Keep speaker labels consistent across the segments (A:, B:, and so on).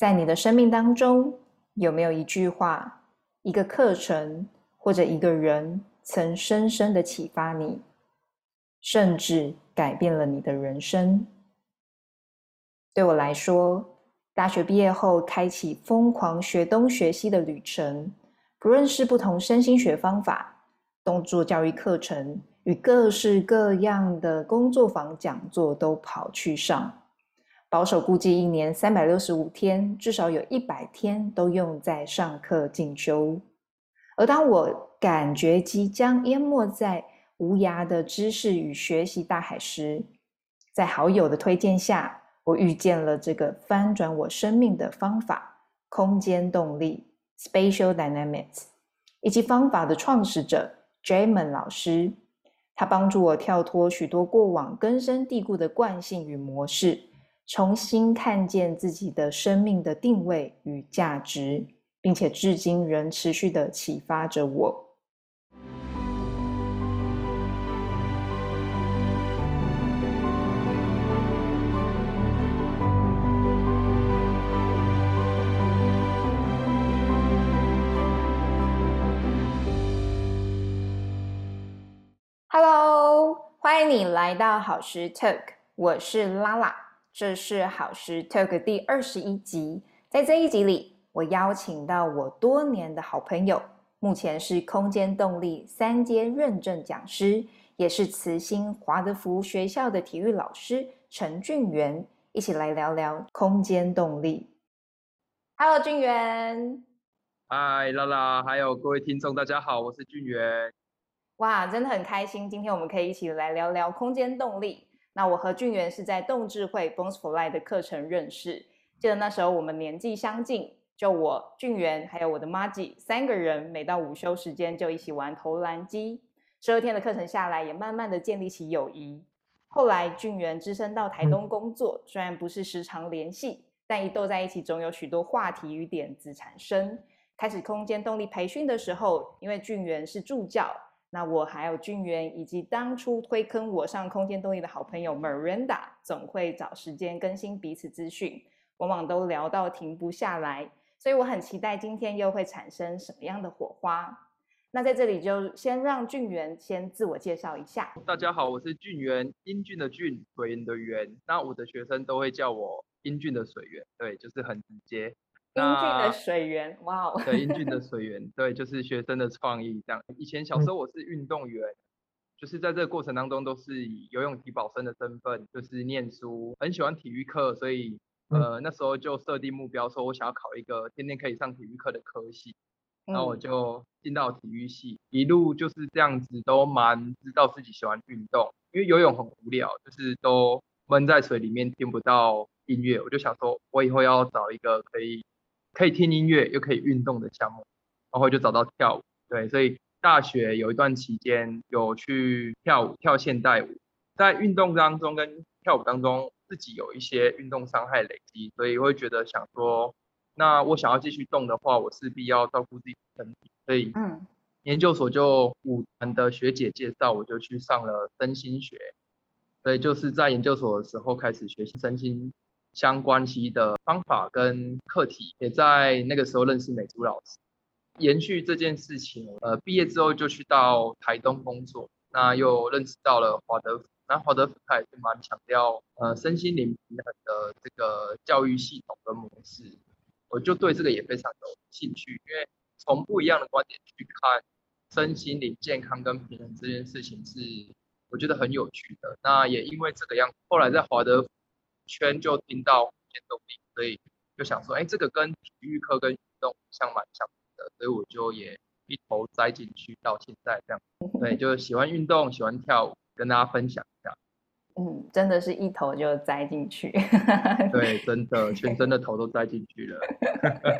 A: 在你的生命当中，有没有一句话、一个课程或者一个人，曾深深的启发你，甚至改变了你的人生？对我来说，大学毕业后开启疯狂学东学西的旅程，不论是不同身心学方法、动作教育课程与各式各样的工作坊讲座，都跑去上。保守估计，一年三百六十五天，至少有一百天都用在上课进修。而当我感觉即将淹没在无涯的知识与学习大海时，在好友的推荐下，我遇见了这个翻转我生命的方法——空间动力 （Spatial Dynamics），以及方法的创始者 Jamen 老师。他帮助我跳脱许多过往根深蒂固的惯性与模式。重新看见自己的生命的定位与价值，并且至今仍持续的启发着我。Hello，欢迎你来到好时 Talk，我是拉拉。这是好时 Talk 第二十一集，在这一集里，我邀请到我多年的好朋友，目前是空间动力三阶认证讲师，也是慈心华德福学校的体育老师陈俊元，一起来聊聊空间动力。Hello，俊元。
B: 嗨，拉拉，还有各位听众，大家好，我是俊元。
A: 哇，真的很开心，今天我们可以一起来聊聊空间动力。那我和俊元是在动智慧 Bones for Life 的课程认识，记得那时候我们年纪相近，就我俊元还有我的 Maggie 三个人，每到午休时间就一起玩投篮机。十二天的课程下来，也慢慢的建立起友谊。后来俊元只身到台东工作，虽然不是时常联系，但一斗在一起，总有许多话题与点子产生。开始空间动力培训的时候，因为俊元是助教。那我还有俊元，以及当初推坑我上空间动力的好朋友 Miranda，总会找时间更新彼此资讯，往往都聊到停不下来，所以我很期待今天又会产生什么样的火花。那在这里就先让俊元先自我介绍一下。
B: 大家好，我是俊元，英俊的俊，水源的源。那我的学生都会叫我英俊的水源，对，就是很直接。
A: 英俊的水源，哇哦！
B: 对，英俊的 水源，对，就是学生的创意这样。以前小时候我是运动员，就是在这个过程当中都是以游泳体保生的身份，就是念书，很喜欢体育课，所以呃那时候就设定目标，说我想要考一个天天可以上体育课的科系，然后我就进到体育系，一路就是这样子，都蛮知道自己喜欢运动，因为游泳很无聊，就是都闷在水里面听不到音乐，我就想说我以后要找一个可以。可以听音乐又可以运动的项目，然后就找到跳舞。对，所以大学有一段期间有去跳舞，跳现代舞。在运动当中跟跳舞当中，自己有一些运动伤害累积，所以会觉得想说，那我想要继续动的话，我势必要照顾自己的身体。所以，嗯，研究所就舞团的学姐介绍，我就去上了身心学。所以就是在研究所的时候开始学习身心。相关系的方法跟课题，也在那个时候认识美珠老师，延续这件事情。呃，毕业之后就去到台东工作，那又认识到了华德福，那华德福他也是蛮强调呃身心灵平衡的这个教育系统跟模式，我就对这个也非常有兴趣，因为从不一样的观点去看身心灵健康跟平衡这件事情是我觉得很有趣的。那也因为这个样，后来在华德。圈就听到空间动力，所以就想说，哎，这个跟体育课跟运动像蛮像的，所以我就也一头栽进去到现在这样。对，就是喜欢运动，喜欢跳舞，跟大家分享一下。
A: 嗯，真的是一头就栽进去。
B: 对，真的全身的头都栽进去了。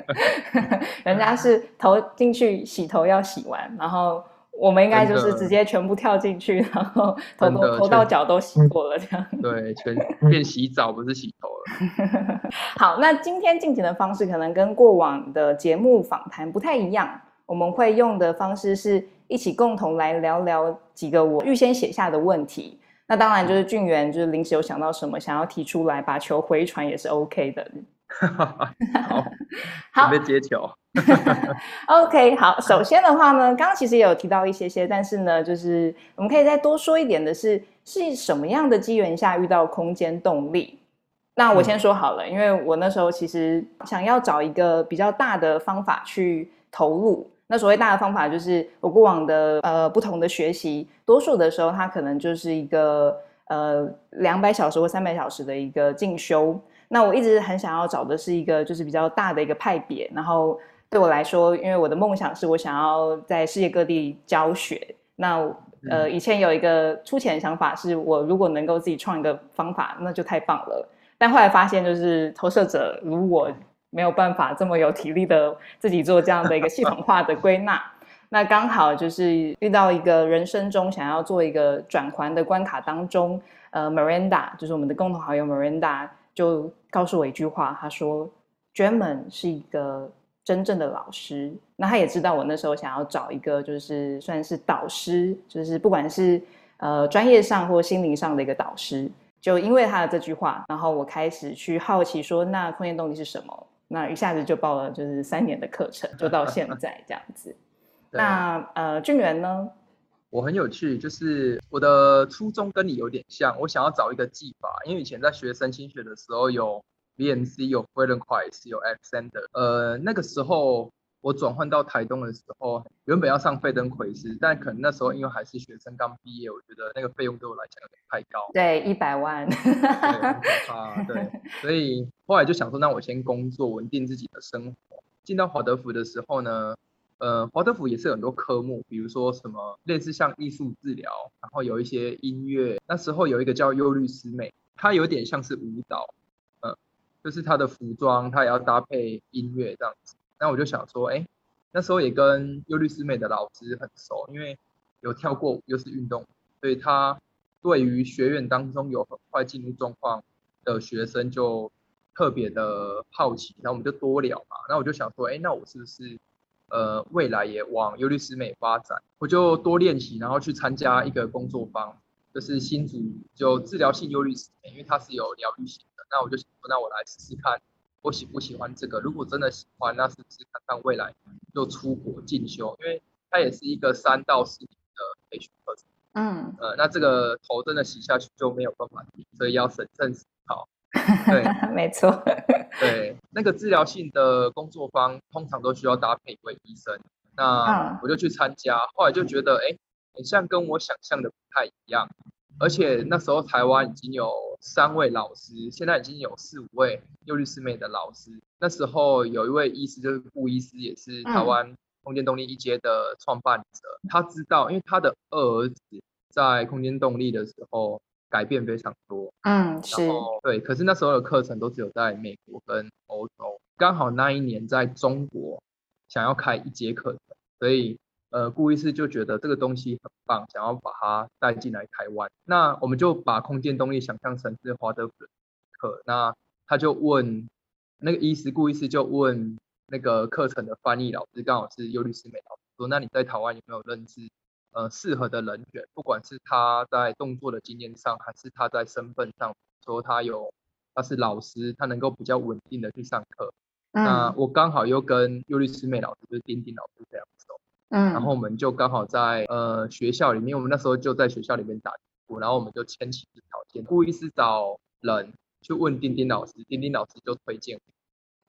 A: 人家是头进去洗头要洗完，然后。我们应该就是直接全部跳进去，然后 头都头到脚都洗过了这样。
B: 对，全变洗澡不是洗头了。
A: 好，那今天进行的方式可能跟过往的节目访谈不太一样，我们会用的方式是一起共同来聊聊几个我预先写下的问题。那当然就是俊元就是临时有想到什么想要提出来把球回传也是 OK 的。
B: 好，准备接球。
A: OK，好，首先的话呢，刚刚其实也有提到一些些，但是呢，就是我们可以再多说一点的是，是什么样的机缘下遇到空间动力？那我先说好了，因为我那时候其实想要找一个比较大的方法去投入。那所谓大的方法，就是我过往的呃不同的学习，多数的时候它可能就是一个呃两百小时或三百小时的一个进修。那我一直很想要找的是一个就是比较大的一个派别，然后对我来说，因为我的梦想是我想要在世界各地教学。那呃以前有一个粗浅的想法，是我如果能够自己创一个方法，那就太棒了。但后来发现，就是投射者如果没有办法这么有体力的自己做这样的一个系统化的归纳，那刚好就是遇到一个人生中想要做一个转环的关卡当中，呃，Miranda 就是我们的共同好友 Miranda 就告诉我一句话，他说 German 是一个真正的老师，那他也知道我那时候想要找一个就是算是导师，就是不管是呃专业上或心灵上的一个导师。就因为他的这句话，然后我开始去好奇说，那空间动力是什么？那一下子就报了就是三年的课程，就到现在这样子。那呃，俊元呢？
B: 我很有趣，就是我的初衷跟你有点像，我想要找一个技法，因为以前在学神经学的时候有 VNC，有 Feldenkrais，有 Alexander，呃，那个时候。我转换到台东的时候，原本要上费登奎斯，但可能那时候因为还是学生刚毕业，我觉得那个费用对我来讲有点太高。
A: 对，一百万。
B: 对，啊，对，所以后来就想说，那我先工作，稳定自己的生活。进到华德福的时候呢，呃，华德福也是很多科目，比如说什么类似像艺术治疗，然后有一些音乐。那时候有一个叫忧律师妹，她有点像是舞蹈，嗯，就是她的服装，她也要搭配音乐这样子。那我就想说，哎，那时候也跟忧律师妹的老师很熟，因为有跳过又是运动，所以他对于学院当中有很快进入状况的学生就特别的好奇，然后我们就多聊嘛。那我就想说，哎，那我是不是呃未来也往优律师美发展？我就多练习，然后去参加一个工作坊，就是新竹就治疗性优律师美，因为它是有疗愈性的。那我就想说，那我来试试看。我喜不喜欢这个？如果真的喜欢，那是不是看看未来就出国进修？因为它也是一个三到四年的培训课程。
A: 嗯，
B: 呃，那这个头真的洗下去就没有办法停，所以要审慎思考。对，
A: 没错。
B: 对，那个治疗性的工作方通常都需要搭配一位医生，那我就去参加，后来就觉得，哎，很像跟我想象的不太一样。而且那时候台湾已经有三位老师，现在已经有四五位幼律师妹的老师。那时候有一位医师就是顾医师，也是台湾空间动力一阶的创办者。他知道，因为他的二儿子在空间动力的时候改变非常多。
A: 嗯，是。
B: 对，可是那时候的课程都只有在美国跟欧洲，刚好那一年在中国想要开一节课程，所以。呃，顾医师就觉得这个东西很棒，想要把它带进来台湾。那我们就把空间动力想象成是华德福课。那他就问那个医师，顾医师就问那个课程的翻译老师，刚好是尤律师美老师，说：那你在台湾有没有认识呃适合的人选？不管是他在动作的经验上，还是他在身份上，说他有他是老师，他能够比较稳定的去上课。那我刚好又跟尤律师妹老师，就是丁丁老师这样子。
A: 嗯，
B: 然后我们就刚好在呃学校里面，我们那时候就在学校里面打鼓，然后我们就牵起条件，故意是找人去问丁丁老师，丁丁老师就推荐，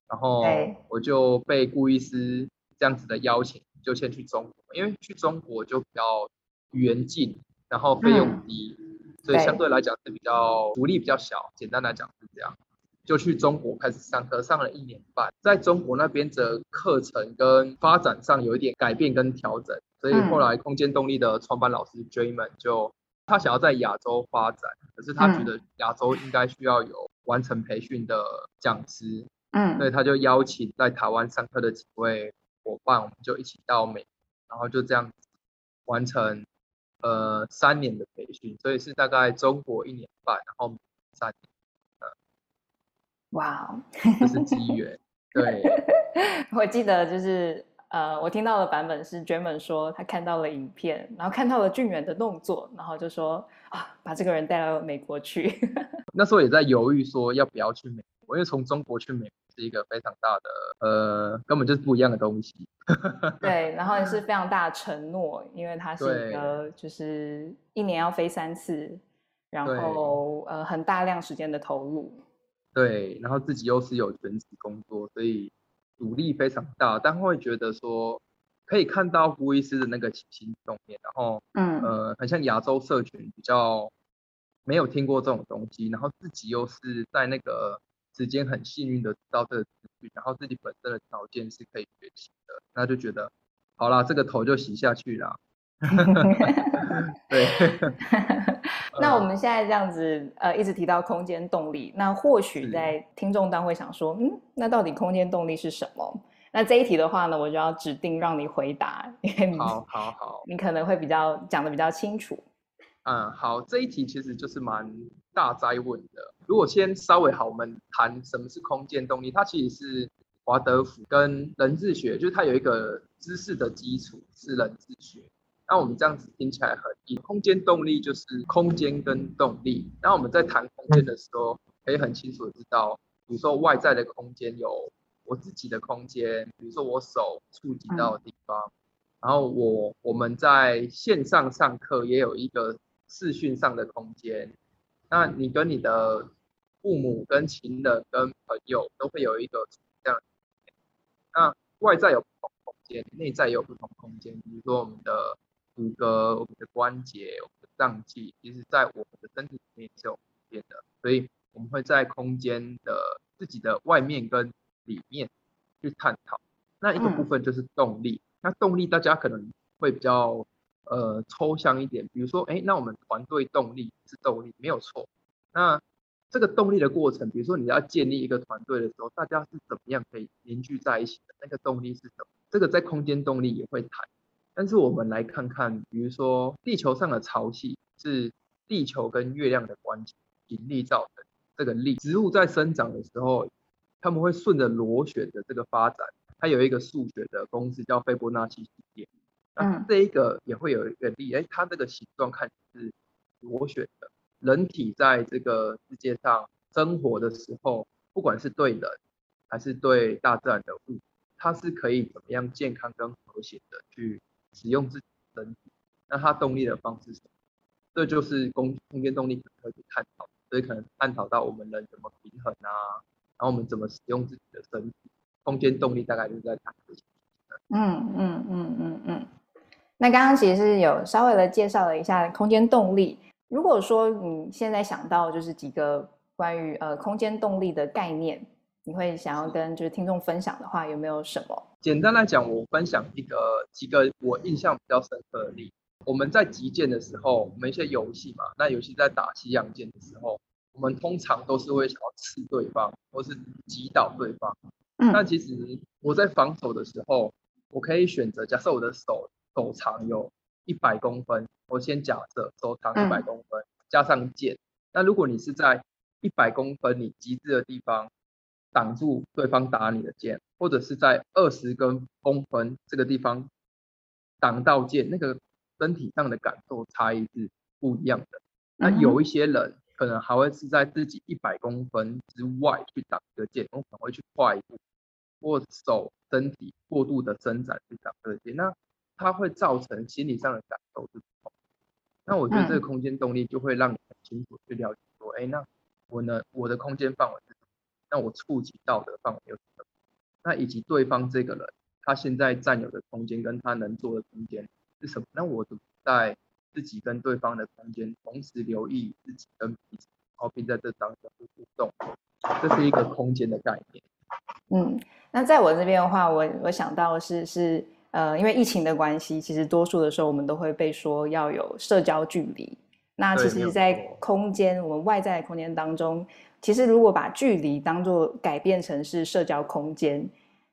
B: 然后我就被顾医师这样子的邀请，就先去中国，因为去中国就比较远近，然后费用低，所以相对来讲是比较福利比较小，简单来讲是这样。就去中国开始上课，上了一年半，在中国那边的课程跟发展上有一点改变跟调整，所以后来空间动力的创办老师 Jayman 就他想要在亚洲发展，可是他觉得亚洲应该需要有完成培训的讲师，
A: 嗯，
B: 所以他就邀请在台湾上课的几位伙伴，我们就一起到美，然后就这样完成呃三年的培训，所以是大概中国一年半，然后三年。
A: 哇，
B: 这是机缘。对，
A: 我记得就是呃，我听到的版本是 German 说他看到了影片，然后看到了俊远的动作，然后就说啊，把这个人带到美国去。
B: 那时候也在犹豫说要不要去美国，因为从中国去美国是一个非常大的，呃，根本就是不一样的东西。
A: 对，然后也是非常大的承诺，因为它是一个就是一年要飞三次，然后呃很大量时间的投入。
B: 对，然后自己又是有全职工作，所以阻力非常大，但会觉得说可以看到胡医师的那个起心动念，然后嗯呃，很像亚洲社群比较没有听过这种东西，然后自己又是在那个时间很幸运的知道这个资讯，然后自己本身的条件是可以学习的，那就觉得好啦，这个头就洗下去了。对。
A: 那我们现在这样子，呃，一直提到空间动力，那或许在听众当会想说，嗯，那到底空间动力是什么？那这一题的话呢，我就要指定让你回答，因为
B: 好好好，
A: 你可能会比较讲的比较清楚。
B: 嗯，好，这一题其实就是蛮大灾问的。如果先稍微好，我们谈什么是空间动力，它其实是华德福跟人智学，就是它有一个知识的基础是人智学。那我们这样子听起来很硬，空间动力就是空间跟动力。那我们在谈空间的时候，可以很清楚的知道，比如说外在的空间有我自己的空间，比如说我手触及到的地方，然后我我们在线上上课也有一个视讯上的空间。那你跟你的父母、跟情人、跟朋友都会有一个这样。那外在有不同空间，内在也有不同空间，比如说我们的。骨骼、我们的关节、我们的脏器，其实在我们的身体里面是有空间的，所以我们会在空间的自己的外面跟里面去探讨。那一个部分就是动力，那动力大家可能会比较呃抽象一点，比如说，哎，那我们团队动力是动力，没有错。那这个动力的过程，比如说你要建立一个团队的时候，大家是怎么样可以凝聚在一起的？那个动力是什么？这个在空间动力也会谈。但是我们来看看，比如说地球上的潮汐是地球跟月亮的关系引力造成。这个力，植物在生长的时候，他们会顺着螺旋的这个发展，它有一个数学的公式叫斐波那契系列。那这一个也会有一个力，哎，它这个形状看是螺旋的。人体在这个世界上生活的时候，不管是对人还是对大自然的物，它是可以怎么样健康跟和谐的去。使用自己的身体，那它动力的方式是什么？这就是空空间动力可能会去探讨，所以可能探讨到我们人怎么平衡啊，然后我们怎么使用自己的身体，空间动力大概就是在谈这些。
A: 嗯嗯嗯嗯嗯。那刚刚其实是有稍微的介绍了一下空间动力。如果说你现在想到就是几个关于呃空间动力的概念。你会想要跟就是听众分享的话，有没有什么？
B: 简单来讲，我分享一个几个我印象比较深刻的例子。我们在击剑的时候，我们一些游戏嘛，那游戏在打西洋剑的时候，我们通常都是会想要刺对方，或是击倒对方。嗯。但其实我在防守的时候，我可以选择，假设我的手手长有一百公分，我先假设手长一百公分，加上剑。那如果你是在一百公分你极致的地方，挡住对方打你的剑，或者是在二十根公分这个地方挡到剑，那个身体上的感受差异是不一样的。那有一些人可能还会是在自己一百公分之外去挡这个剑，我可能会去跨一步，或手身体过度的伸展去挡这个剑，那它会造成心理上的感受是不同。那我觉得这个空间动力就会让你很清楚去了解说，哎，那我呢，我的空间范围是。那我触及到的范围有什么？那以及对方这个人，他现在占有的空间跟他能做的空间是什么？那我在自己跟对方的空间同时留意自己跟彼此，然后并在这当中互动，这是一个空间的概念。
A: 嗯，那在我这边的话，我我想到是是呃，因为疫情的关系，其实多数的时候我们都会被说要有社交距离。那其实，在空间我们外在的空间当中。其实，如果把距离当做改变成是社交空间，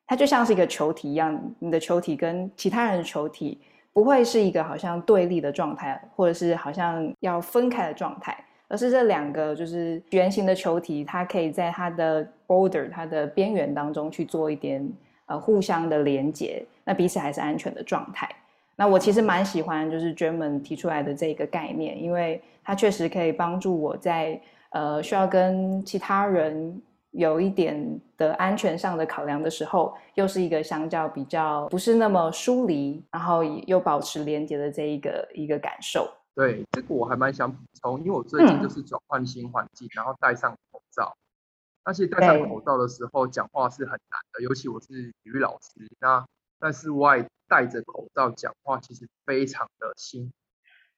A: 它就像是一个球体一样，你的球体跟其他人的球体不会是一个好像对立的状态，或者是好像要分开的状态，而是这两个就是圆形的球体，它可以在它的 border 它的边缘当中去做一点呃互相的连接，那彼此还是安全的状态。那我其实蛮喜欢就是 German 提出来的这个概念，因为它确实可以帮助我在。呃，需要跟其他人有一点的安全上的考量的时候，又是一个相较比较不是那么疏离，然后又保持连接的这一个一个感受。
B: 对，这个我还蛮想补充，因为我最近就是转换新环境，然后戴上口罩。那其实戴上口罩的时候，讲话是很难的，尤其我是体育老师，那在室外戴着口罩讲话，其实非常的辛苦。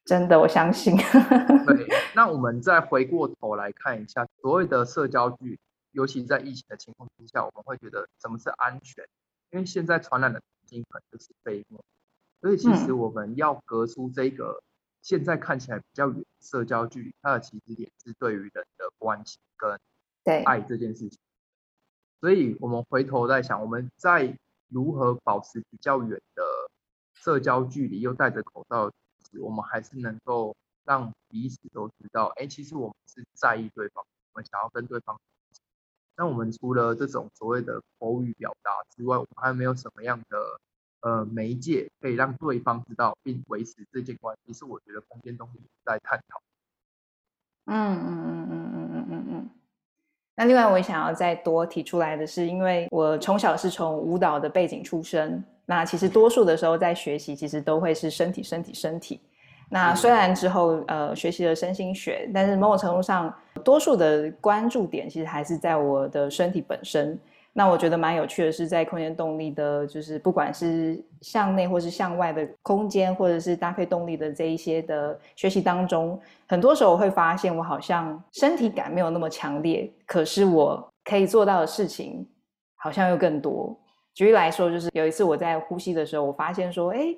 A: 真的，我相信。
B: 对，那我们再回过头来看一下所谓的社交距离，尤其在疫情的情况之下，我们会觉得什么是安全？因为现在传染的途径可能就是飞沫，所以其实我们要隔出这个现在看起来比较远社交距离，它的起始点是对于人的关系跟。
A: 对
B: 爱这件事情，所以我们回头在想，我们在如何保持比较远的社交距离，又戴着口罩？我们还是能够让彼此都知道。哎，其实我们是在意对方，我们想要跟对方。那我们除了这种所谓的口语表达之外，我们还有没有什么样的呃媒介可以让对方知道并维持这件关系？是我觉得空间东西在探讨。
A: 嗯嗯嗯嗯。那另外，我也想要再多提出来的是，因为我从小是从舞蹈的背景出身，那其实多数的时候在学习，其实都会是身体、身体、身体。那虽然之后呃学习了身心学，但是某种程度上，多数的关注点其实还是在我的身体本身。那我觉得蛮有趣的是，在空间动力的，就是不管是向内或是向外的空间，或者是搭配动力的这一些的学习当中，很多时候我会发现，我好像身体感没有那么强烈，可是我可以做到的事情好像又更多。举例来说，就是有一次我在呼吸的时候，我发现说，哎，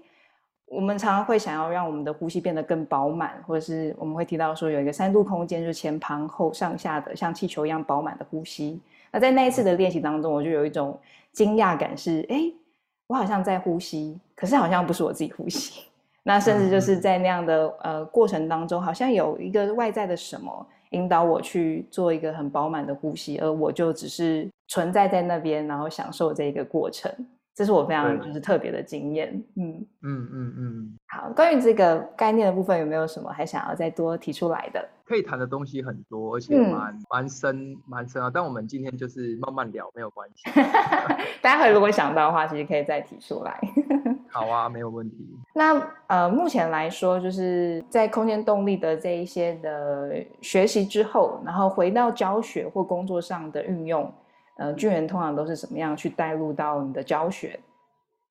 A: 我们常常会想要让我们的呼吸变得更饱满，或者是我们会提到说，有一个三度空间，就是前旁后上下的像气球一样饱满的呼吸。那在那一次的练习当中，我就有一种惊讶感，是哎，我好像在呼吸，可是好像不是我自己呼吸。那甚至就是在那样的呃过程当中，好像有一个外在的什么引导我去做一个很饱满的呼吸，而我就只是存在在那边，然后享受这个过程。这是我非常就是特别的经验，
B: 嗯嗯嗯嗯。
A: 好，关于这个概念的部分，有没有什么还想要再多提出来的？
B: 可以谈的东西很多，而且蛮蛮深蛮深啊。但我们今天就是慢慢聊，没有关系。
A: 待会如果想到的话，其实可以再提出来。
B: 好啊，没有问题。
A: 那呃，目前来说，就是在空间动力的这一些的学习之后，然后回到教学或工作上的运用。呃，军人通常都是怎么样去带入到你的教学？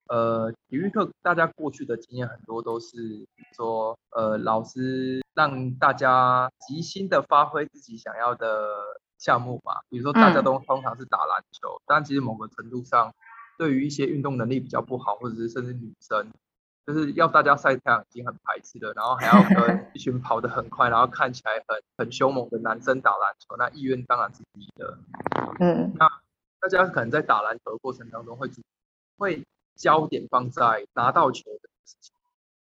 B: 呃，体育课大家过去的经验很多都是说，呃，老师让大家即兴的发挥自己想要的项目吧。比如说，大家都通常是打篮球，但其实某个程度上，对于一些运动能力比较不好，或者是甚至女生。就是要大家晒太阳已经很排斥了，然后还要跟 一群跑得很快，然后看起来很很凶猛的男生打篮球，那意愿当然是低的。
A: 嗯，
B: 那大家可能在打篮球的过程当中会会焦点放在拿到球的事情，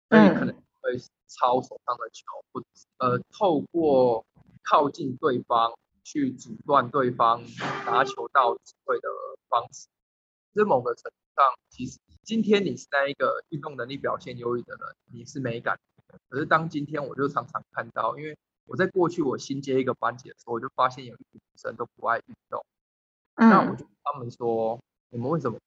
B: 所以可能会抄手上的球，或者呃透过靠近对方去阻断对方拿球到机会的方式，在某个程度上其实。今天你是那一个运动能力表现优异的人，你是美感。可是当今天我就常常看到，因为我在过去我新接一个班级的时候，我就发现有一群女生都不爱运动。那我就他们说，你们为什么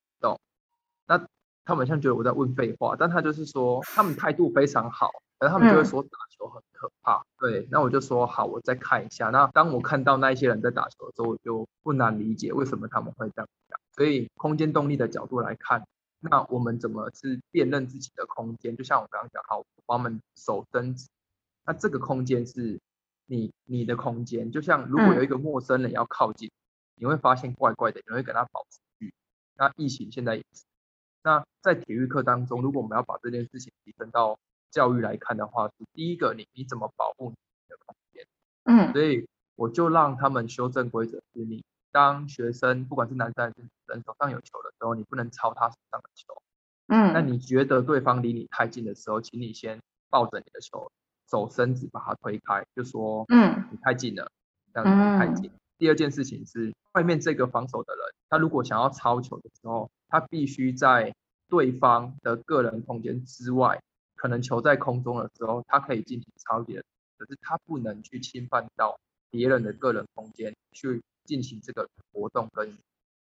B: 他们像觉得我在问废话，但他就是说，他们态度非常好，然后他们就会说打球很可怕。对，那我就说好，我再看一下。那当我看到那一些人在打球的时候，我就不难理解为什么他们会这样讲。所以空间动力的角度来看。那我们怎么是辨认自己的空间？就像我刚刚讲，好，把我们手伸直，那这个空间是你你的空间。就像如果有一个陌生人要靠近，你会发现怪怪的，你会跟他保持距离。那疫情现在也是。那在体育课当中，如果我们要把这件事情提升到教育来看的话，是第一个，你你怎么保护你的空间？
A: 嗯，
B: 所以我就让他们修正规则，是你。当学生不管是男生还是女生手上有球的时候，你不能抄他手上的球。
A: 嗯，
B: 那你觉得对方离你太近的时候，请你先抱着你的球，手伸直把它推开，就说
A: 嗯
B: 你太近了，这样子太近。第二件事情是，外面这个防守的人，他如果想要抄球的时候，他必须在对方的个人空间之外，可能球在空中的时候，他可以进行抄截，可是他不能去侵犯到别人的个人空间去。进行这个活动跟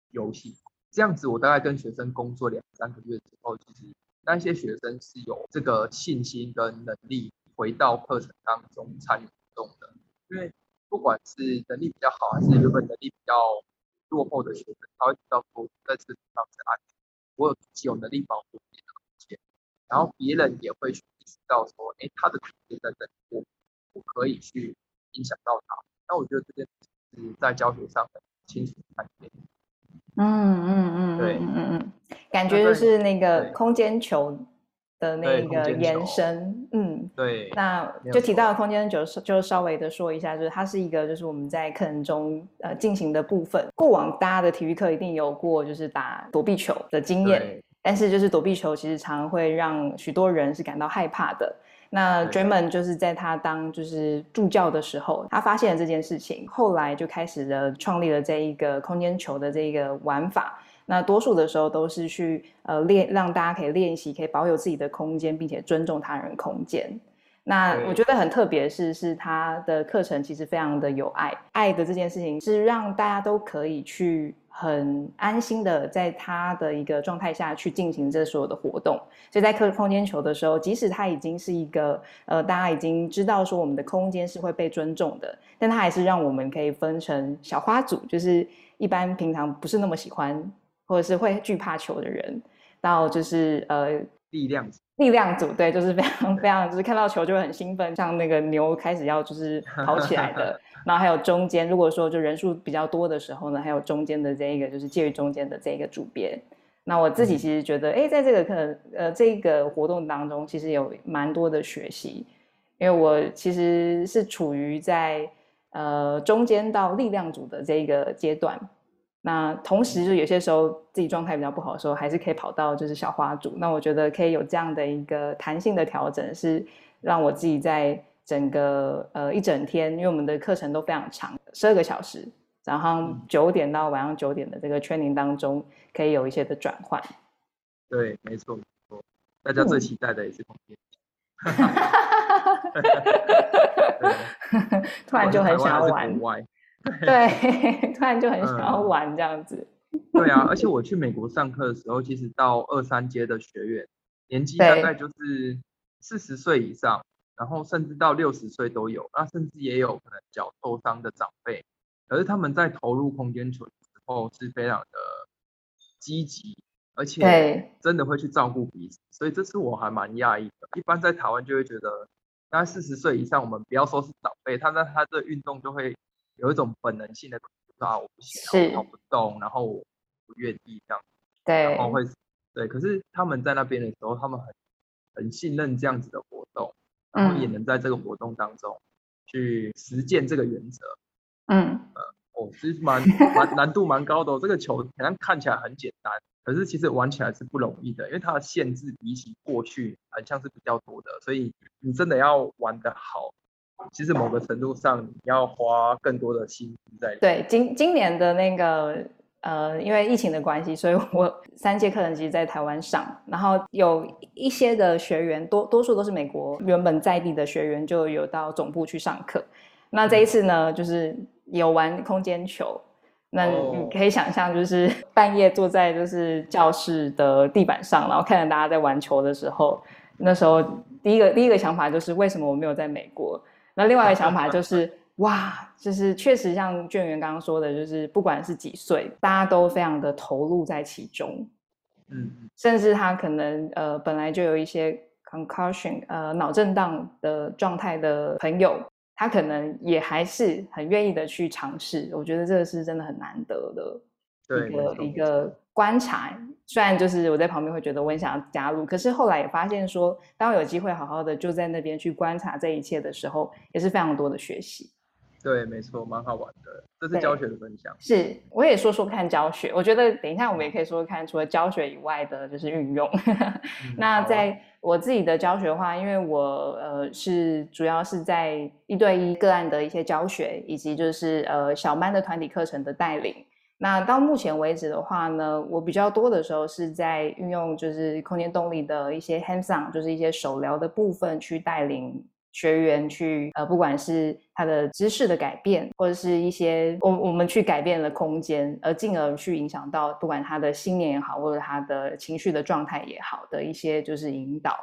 B: 游戏。这样子，我大概跟学生工作两三个月之后，其实那些学生是有这个信心跟能力回到课程当中参与活动的。因为不管是能力比较好，还是原本能力比较落后的学生，他会知道说在这方是安全，我有自己有能力保护自己的空间，然后别人也会去意识到说，哎，他的空间在这里，我我可以去影响到他。那我觉得这件事是在教学上很清楚看见。
A: 嗯嗯嗯，对，嗯嗯嗯，感觉就是那个空间球的那个延伸，嗯，
B: 对，
A: 那就提到空间球，就稍微的说一下，就是它是一个，就是我们在课程中呃进行的部分。过往大家的体育课一定有过，就是打躲避球的经验，但是就是躲避球其实常会让许多人是感到害怕的。那 Draymond 就是在他当就是助教的时候，他发现了这件事情，后来就开始了创立了这一个空间球的这个玩法。那多数的时候都是去呃练，让大家可以练习，可以保有自己的空间，并且尊重他人空间。那我觉得很特别是，是他的课程其实非常的有爱，爱的这件事情是让大家都可以去。很安心的在他的一个状态下去进行这所有的活动，所以在课空间球的时候，即使他已经是一个呃，大家已经知道说我们的空间是会被尊重的，但他还是让我们可以分成小花组，就是一般平常不是那么喜欢或者是会惧怕球的人，到就是呃
B: 力量
A: 力量组，对，就是非常非常就是看到球就会很兴奋，像那个牛开始要就是跑起来的。然后还有中间，如果说就人数比较多的时候呢，还有中间的这一个，就是介于中间的这一个主编。那我自己其实觉得，哎，在这个可能呃这个活动当中，其实有蛮多的学习，因为我其实是处于在呃中间到力量组的这个阶段。那同时就有些时候自己状态比较不好的时候，还是可以跑到就是小花组。那我觉得可以有这样的一个弹性的调整，是让我自己在。整个呃一整天，因为我们的课程都非常长，十二个小时，早上九点到晚上九点的这个 training 当中，可以有一些的转换。
B: 对，没错，没错，大家最期待的也是空间。
A: 突然就很想要玩。对，突然就很想要玩这样子。
B: 对啊，而且 我去美国上课的时候，其实到二三阶的学员，年纪大概就是四十岁以上。然后甚至到六十岁都有，那甚至也有可能脚受伤的长辈，可是他们在投入空间球的时候是非常的积极，而且真的会去照顾彼此，所以这次我还蛮讶异的。一般在台湾就会觉得，大概四十岁以上，我们不要说是长辈，他在他的运动就会有一种本能性的啊，我不行，我跑不动，然后我不愿意这样，
A: 对，
B: 然后会对，可是他们在那边的时候，他们很很信任这样子的活动。然后也能在这个活动当中去实践这个原则。
A: 嗯，
B: 呃，哦，其实蛮蛮难度蛮高的。这个球好像看起来很简单，可是其实玩起来是不容易的，因为它的限制比起过去好像是比较多的。所以你真的要玩得好，其实某个程度上你要花更多的心思在。
A: 对，今今年的那个。呃，因为疫情的关系，所以我三节课程其实在台湾上，然后有一些的学员，多多数都是美国原本在地的学员，就有到总部去上课。那这一次呢，就是有玩空间球，那你可以想象，就是 半夜坐在就是教室的地板上，然后看着大家在玩球的时候，那时候第一个第一个想法就是为什么我没有在美国？那另外一个想法就 是。哇，就是确实像卷员刚刚说的，就是不管是几岁，大家都非常的投入在其中，
B: 嗯，
A: 甚至他可能呃本来就有一些 concussion 呃脑震荡的状态的朋友，他可能也还是很愿意的去尝试。我觉得这个是真的很难得的一个一个观察。虽然就是我在旁边会觉得我很想要加入，可是后来也发现说，当我有机会好好的就在那边去观察这一切的时候，也是非常多的学习。
B: 对，没错，蛮好玩的。这是教学的分享。
A: 是，我也说说看教学。我觉得等一下我们也可以说说看，除了教学以外的，就是运用。那在我自己的教学的话，因为我呃是主要是在一对一个案的一些教学，以及就是呃小班的团体课程的带领。那到目前为止的话呢，我比较多的时候是在运用就是空间动力的一些 hands on，就是一些手疗的部分去带领学员去呃，不管是他的知识的改变，或者是一些我我们去改变了空间，而进而去影响到不管他的信念也好，或者他的情绪的状态也好的一些就是引导。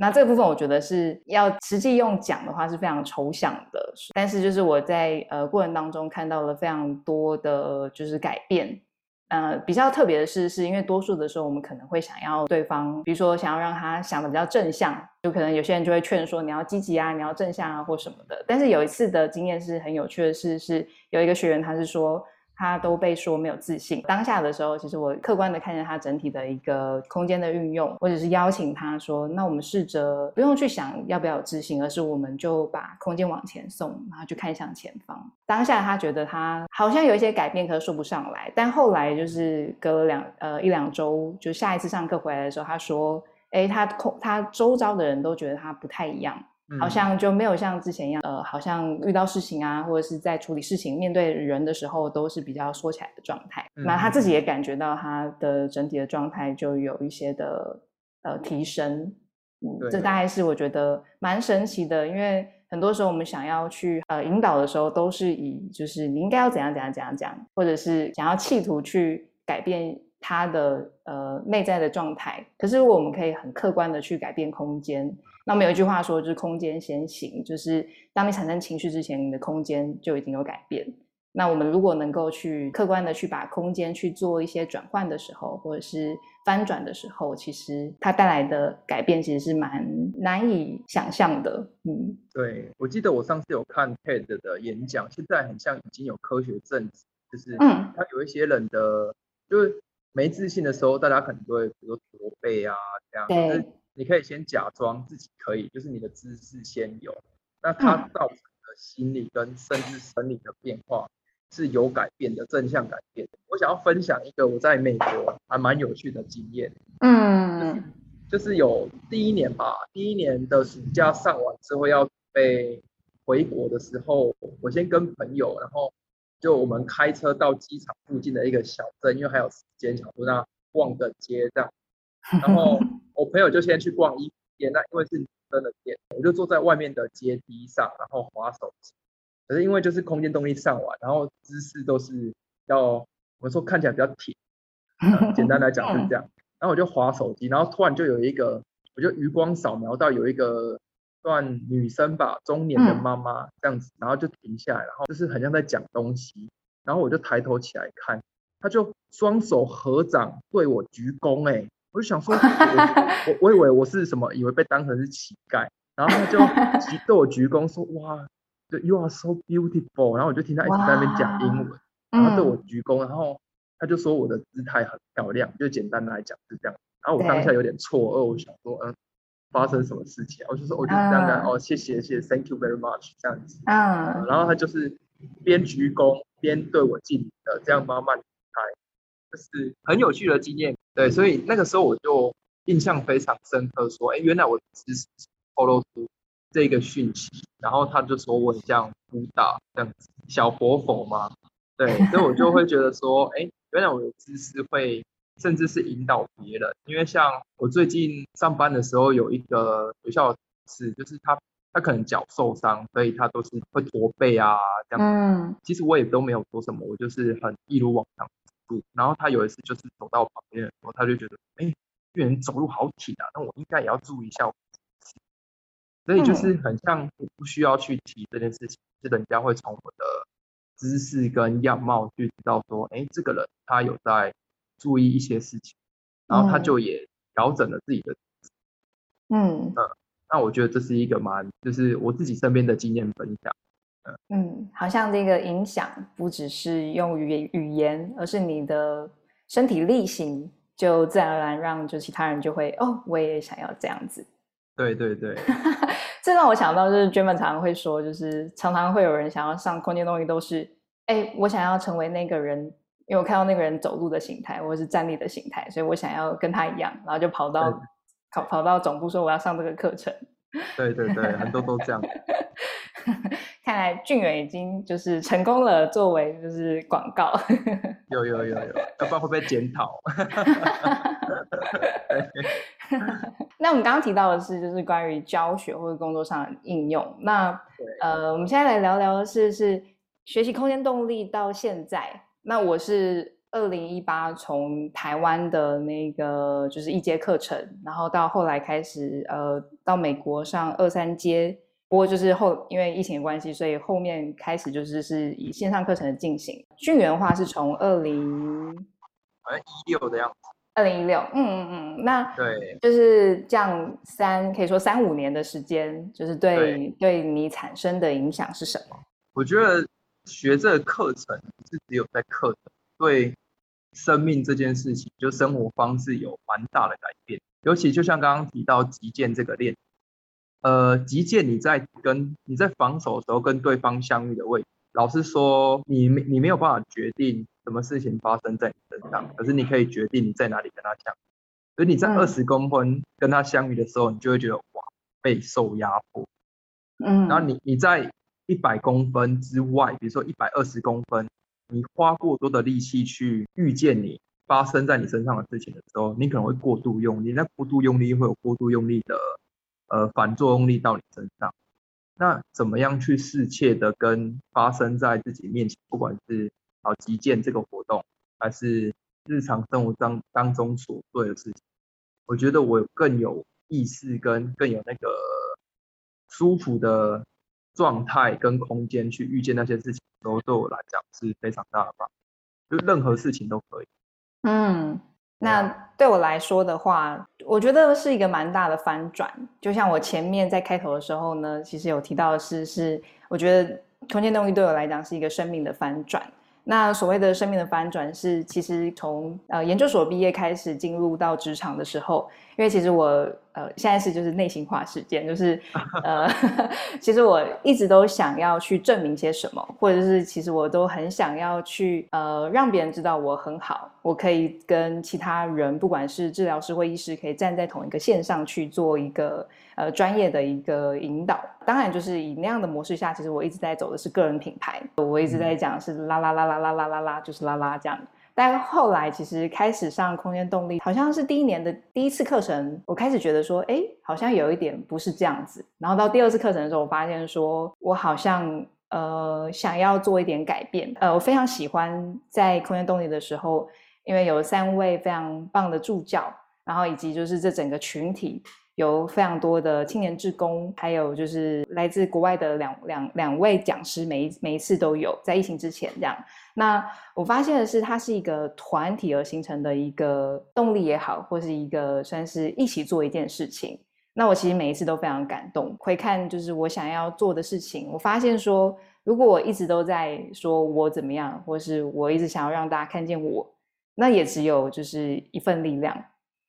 A: 那这个部分我觉得是要实际用讲的话是非常抽象的，但是就是我在呃过程当中看到了非常多的就是改变。呃，比较特别的是，是因为多数的时候，我们可能会想要对方，比如说想要让他想的比较正向，就可能有些人就会劝说你要积极啊，你要正向啊，或什么的。但是有一次的经验是很有趣的是，是有一个学员他是说。他都被说没有自信。当下的时候，其实我客观的看见他整体的一个空间的运用，或者是邀请他说：“那我们试着不用去想要不要有自信，而是我们就把空间往前送，然后去看向前方。”当下他觉得他好像有一些改变，可是说不上来。但后来就是隔了两呃一两周，就下一次上课回来的时候，他说：“哎，他空他周遭的人都觉得他不太一样。”好像就没有像之前一样，呃，好像遇到事情啊，或者是在处理事情、面对人的时候，都是比较缩起来的状态。那他自己也感觉到他的整体的状态就有一些的呃提升。嗯，这大概是我觉得蛮神奇的，因为很多时候我们想要去呃引导的时候，都是以就是你应该要怎样怎样怎样讲，或者是想要企图去改变他的呃内在的状态。可是如果我们可以很客观的去改变空间。那么有一句话说，就是空间先行，就是当你产生情绪之前，你的空间就已经有改变。那我们如果能够去客观的去把空间去做一些转换的时候，或者是翻转的时候，其实它带来的改变其实是蛮难以想象的。
B: 嗯，对，我记得我上次有看 TED 的演讲，现在很像已经有科学证据，就是嗯，他有一些人的就是没自信的时候，大家可能都会比如说驼背啊这样，
A: 对。
B: 你可以先假装自己可以，就是你的姿势先有，那它造成的心理跟甚至生理的变化是有改变的，正向改变。我想要分享一个我在美国还蛮有趣的经验，嗯，就是有第一年吧，第一年的暑假上完之后要被回国的时候，我先跟朋友，然后就我们开车到机场附近的一个小镇，因为还有时间，想说那逛个街这样。然后我朋友就先去逛衣服店，那因为是女生的店，我就坐在外面的阶梯上，然后划手机。可是因为就是空间动力上完，然后姿势都是要我们说看起来比较挺，简单来讲是这样。然后我就划手机，然后突然就有一个，我就余光扫描到有一个段女生吧，中年的妈妈这样子，然后就停下来，然后就是很像在讲东西。然后我就抬头起来看，她就双手合掌对我鞠躬，哎。我就想说，我我以为我是什么，以为被当成是乞丐，然后他就 对我鞠躬说：“哇，就 You are so beautiful。”然后我就听他一直在那边讲英文，然后对我鞠躬，然后他就说我的姿态很漂亮，就简单来讲是这样。然后我当下有点错愕，我想说，嗯，发生什么事情？我就说，我就这样哦，谢谢谢谢，Thank you very much，这样子。嗯。然后他就是边鞠躬边对我敬礼的，这样慢慢开，就是很有趣的经验。对，所以那个时候我就印象非常深刻，说，哎，原来我只是透露出这个讯息，然后他就说我像舞蹈这样子小活佛嘛，对，所以我就会觉得说，哎，原来我的知识会甚至是引导别人，因为像我最近上班的时候，有一个学校是，就是他他可能脚受伤，所以他都是会驼背啊这样，嗯，其实我也都没有说什么，我就是很一如往常。然后他有一次就是走到旁边的时候，他就觉得，哎，这人走路好挺啊，那我应该也要注意一下。所以就是很像我不需要去提这件事情，是人家会从我的姿势跟样貌去知道说，哎，这个人他有在注意一些事情，然后他就也调整了自己的。嗯，嗯，那我觉得这是一个蛮，就是我自己身边的经验分享。
A: 嗯，好像这个影响不只是用语语言，而是你的身体力行，就自然而然让就其他人就会哦，我也想要这样子。
B: 对对对，
A: 这让我想到就是 e m a 常常会说，就是常常会有人想要上空间东西，都是哎，我想要成为那个人，因为我看到那个人走路的形态或者是站立的形态，所以我想要跟他一样，然后就跑到跑跑到总部说我要上这个课程。
B: 对对对，很多都这样。
A: 看来俊远已经就是成功了，作为就是广告。
B: 有有有有，要不然会被检讨。
A: 那我们刚刚提到的是，就是关于教学或者工作上的应用。那呃，我们现在来聊聊的是，是学习空间动力到现在。那我是二零一八从台湾的那个就是一阶课程，然后到后来开始呃到美国上二三阶。不过就是后因为疫情的关系，所以后面开始就是是以线上课程的进行。俊元的话是从二零
B: 好像一六的样子，
A: 二零一六，嗯嗯嗯，那
B: 对，
A: 就是这样三可以说三五年的时间，就是对对你产生的影响是什么？
B: 我觉得学这个课程是只有在课程对生命这件事情，就生活方式有蛮大的改变，尤其就像刚刚提到击剑这个练。呃，极限你在跟你在防守的时候跟对方相遇的位置，老实说，你没你没有办法决定什么事情发生在你身上，可是你可以决定你在哪里跟他相遇。所以你在二十公分跟他相遇的时候，你就会觉得哇，备受压迫。
A: 嗯，
B: 然后你你在一百公分之外，比如说一百二十公分，你花过多的力气去遇见你发生在你身上的事情的时候，你可能会过度用力，那过度用力会有过度用力的。呃，反作用力到你身上，那怎么样去适切的跟发生在自己面前，不管是好击剑这个活动，还是日常生活当当中所做的事情，我觉得我更有意识跟更有那个舒服的状态跟空间去遇见那些事情，都对我来讲是非常大的帮助，就任何事情都可以。
A: 嗯。那对我来说的话，我觉得是一个蛮大的翻转。就像我前面在开头的时候呢，其实有提到的是，是我觉得空间动力对我来讲是一个生命的翻转。那所谓的生命的翻转，是其实从呃研究所毕业开始进入到职场的时候，因为其实我呃现在是就是内心化事件，就是 呃 其实我一直都想要去证明些什么，或者是其实我都很想要去呃让别人知道我很好，我可以跟其他人，不管是治疗师或医师，可以站在同一个线上去做一个。呃，专业的一个引导，当然就是以那样的模式下，其实我一直在走的是个人品牌，我一直在讲是啦啦啦啦啦啦啦啦，就是啦啦这样。但后来其实开始上空间动力，好像是第一年的第一次课程，我开始觉得说，哎，好像有一点不是这样子。然后到第二次课程的时候，我发现说我好像呃想要做一点改变。呃，我非常喜欢在空间动力的时候，因为有三位非常棒的助教，然后以及就是这整个群体。有非常多的青年志工，还有就是来自国外的两两两位讲师，每一每一次都有在疫情之前这样。那我发现的是，它是一个团体而形成的一个动力也好，或是一个算是一起做一件事情。那我其实每一次都非常感动。回看就是我想要做的事情，我发现说，如果我一直都在说我怎么样，或是我一直想要让大家看见我，那也只有就是一份力量。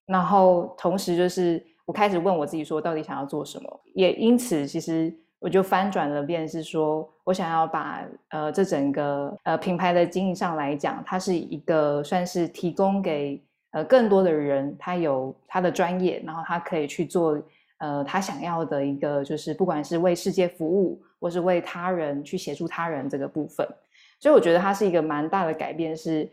A: 然后同时就是。我开始问我自己说，到底想要做什么？也因此，其实我就翻转了，便是说我想要把呃这整个呃品牌的经营上来讲，它是一个算是提供给呃更多的人，他有他的专业，然后他可以去做呃他想要的一个，就是不管是为世界服务，或是为他人去协助他人这个部分。所以我觉得它是一个蛮大的改变，是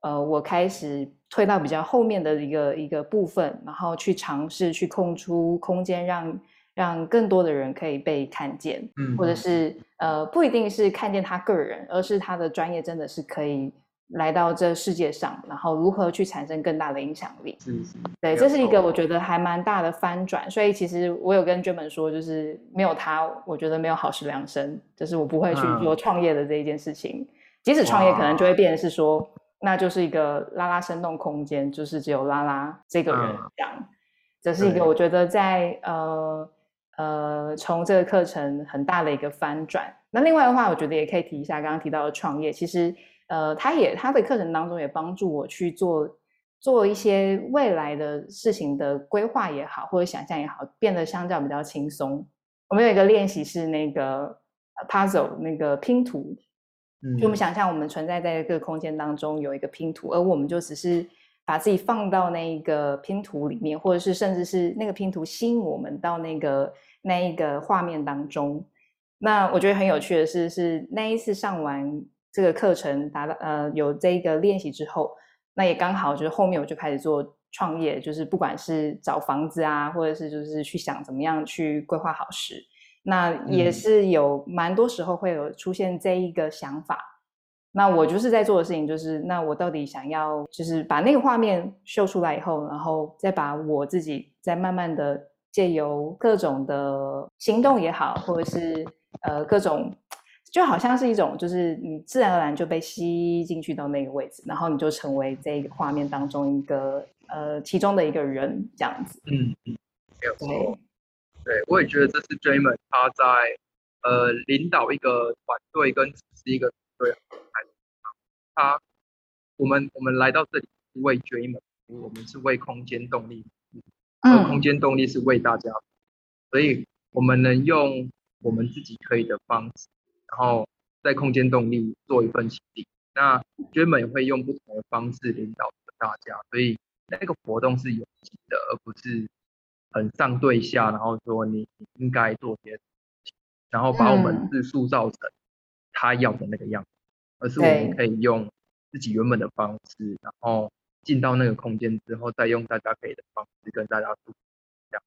A: 呃我开始。推到比较后面的一个一个部分，然后去尝试去空出空间，让让更多的人可以被看见，嗯，或者是呃不一定是看见他个人，而是他的专业真的是可以来到这世界上，然后如何去产生更大的影响力。对，这是一个我觉得还蛮大的翻转。所以其实我有跟娟本说，就是没有他，我觉得没有好事良生，就是我不会去做创业的这一件事情。即使创业，可能就会变成是说。那就是一个拉拉生动空间，就是只有拉拉这个人讲，这是一个我觉得在呃呃从这个课程很大的一个翻转。那另外的话，我觉得也可以提一下刚刚提到的创业，其实呃他也他的课程当中也帮助我去做做一些未来的事情的规划也好，或者想象也好，变得相较比较轻松。我们有一个练习是那个 puzzle 那个拼图。就我们想象，我们存在在一个空间当中有一个拼图，而我们就只是把自己放到那一个拼图里面，或者是甚至是那个拼图吸引我们到那个那一个画面当中。那我觉得很有趣的是，是那一次上完这个课程，达到呃有这个练习之后，那也刚好就是后面我就开始做创业，就是不管是找房子啊，或者是就是去想怎么样去规划好时，那也是有蛮多时候会有出现这一个想法。那我就是在做的事情，就是那我到底想要，就是把那个画面秀出来以后，然后再把我自己再慢慢的借由各种的行动也好，或者是呃各种。就好像是一种，就是你自然而然就被吸进去到那个位置，然后你就成为这个画面当中一个呃其中的一个人这样子。
B: 嗯嗯，没有错。对，我也觉得这是 Jamen 他在呃领导一个团队跟是一个队他我们我们来到这里是为 Jamen，我们是为空间动力，而空间动力是为大家，所以我们能用我们自己可以的方式。然后在空间动力做一份起力，那专门也会用不同的方式领导大家，所以那个活动是有机的，而不是很上对下，然后说你应该做些，然后把我们是塑造成他要的那个样子，而是我们可以用自己原本的方式，然后进到那个空间之后，再用大家给的方式跟大家做这样。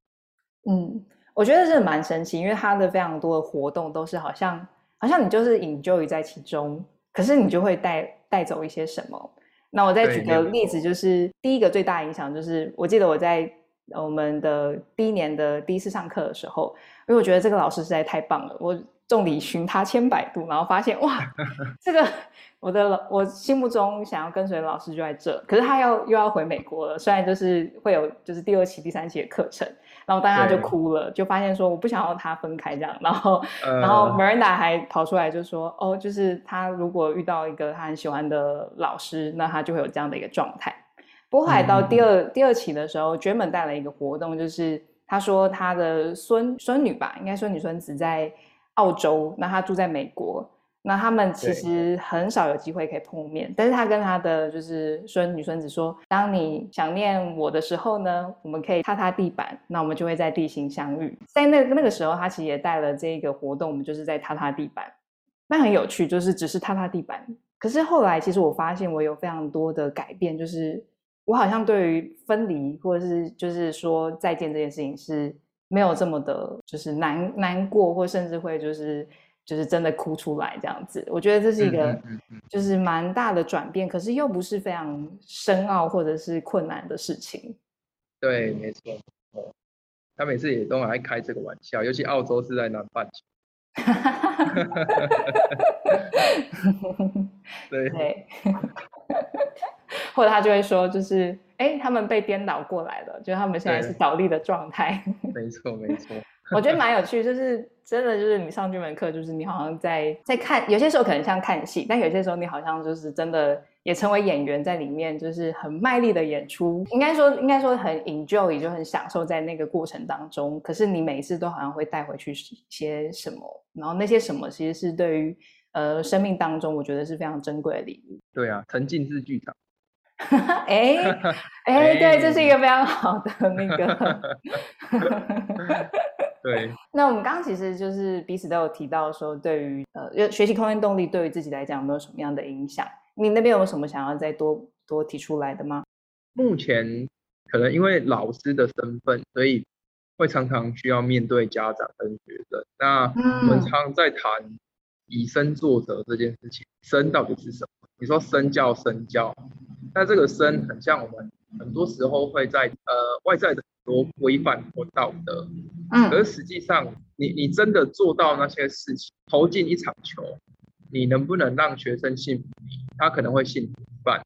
A: 嗯，我觉得是蛮神奇，因为他的非常多的活动都是好像。好像你就是 enjoy 在其中，可是你就会带带走一些什么。那我再举个例子，就是第一个最大影响就是，我记得我在我们的第一年的第一次上课的时候，因为我觉得这个老师实在太棒了，我众里寻他千百度，然后发现哇，这个我的我心目中想要跟随的老师就在这，可是他要又要回美国了，虽然就是会有就是第二期、第三期的课程。然后大家就哭了，就发现说我不想要他分开这样。然后，然后 Miranda 还跑出来就说：“哦，就是他如果遇到一个他很喜欢的老师，那他就会有这样的一个状态。”不过来到第二第二期的时候 j a m n 带了一个活动，就是他说他的孙孙女吧，应该孙女孙子在澳洲，那他住在美国。那他们其实很少有机会可以碰面，但是他跟他的就是孙女孙子说，当你想念我的时候呢，我们可以踏踏地板，那我们就会在地心相遇。在那那个时候，他其实也带了这个活动，我们就是在踏踏地板，那很有趣，就是只是踏踏地板。可是后来，其实我发现我有非常多的改变，就是我好像对于分离或者是就是说再见这件事情是没有这么的，就是难难过，或甚至会就是。就是真的哭出来这样子，我觉得这是一个就是蛮大的转变，可是又不是非常深奥或者是困难的事情。
B: 对，没错。哦，他每次也都爱开这个玩笑，尤其澳洲是在南半球。对
A: 对。或者他就会说，就是哎，他们被颠倒过来了，就他们现在是倒立的状态。
B: 没错，没错。
A: 我觉得蛮有趣，就是真的，就是你上这门课，就是你好像在在看，有些时候可能像看戏，但有些时候你好像就是真的也成为演员在里面，就是很卖力的演出。应该说，应该说很 enjoy，就很享受在那个过程当中。可是你每一次都好像会带回去些什么，然后那些什么其实是对于呃生命当中，我觉得是非常珍贵的礼物。
B: 对啊，沉浸式剧场。
A: 哎哎，对，这是一个非常好的那个。
B: 对，
A: 那我们刚刚其实就是彼此都有提到说，对于呃学习空间动力，对于自己来讲有没有什么样的影响？你那边有什么想要再多多提出来的吗？
B: 目前可能因为老师的身份，所以会常常需要面对家长跟学生。那我们常在谈以身作则这件事情，身到底是什么？你说身教身教，那这个身很像我们很多时候会在呃外在的很。多规范或道德，嗯，可是实际上，你你真的做到那些事情，投进一场球，你能不能让学生信服你？他可能会信服一半，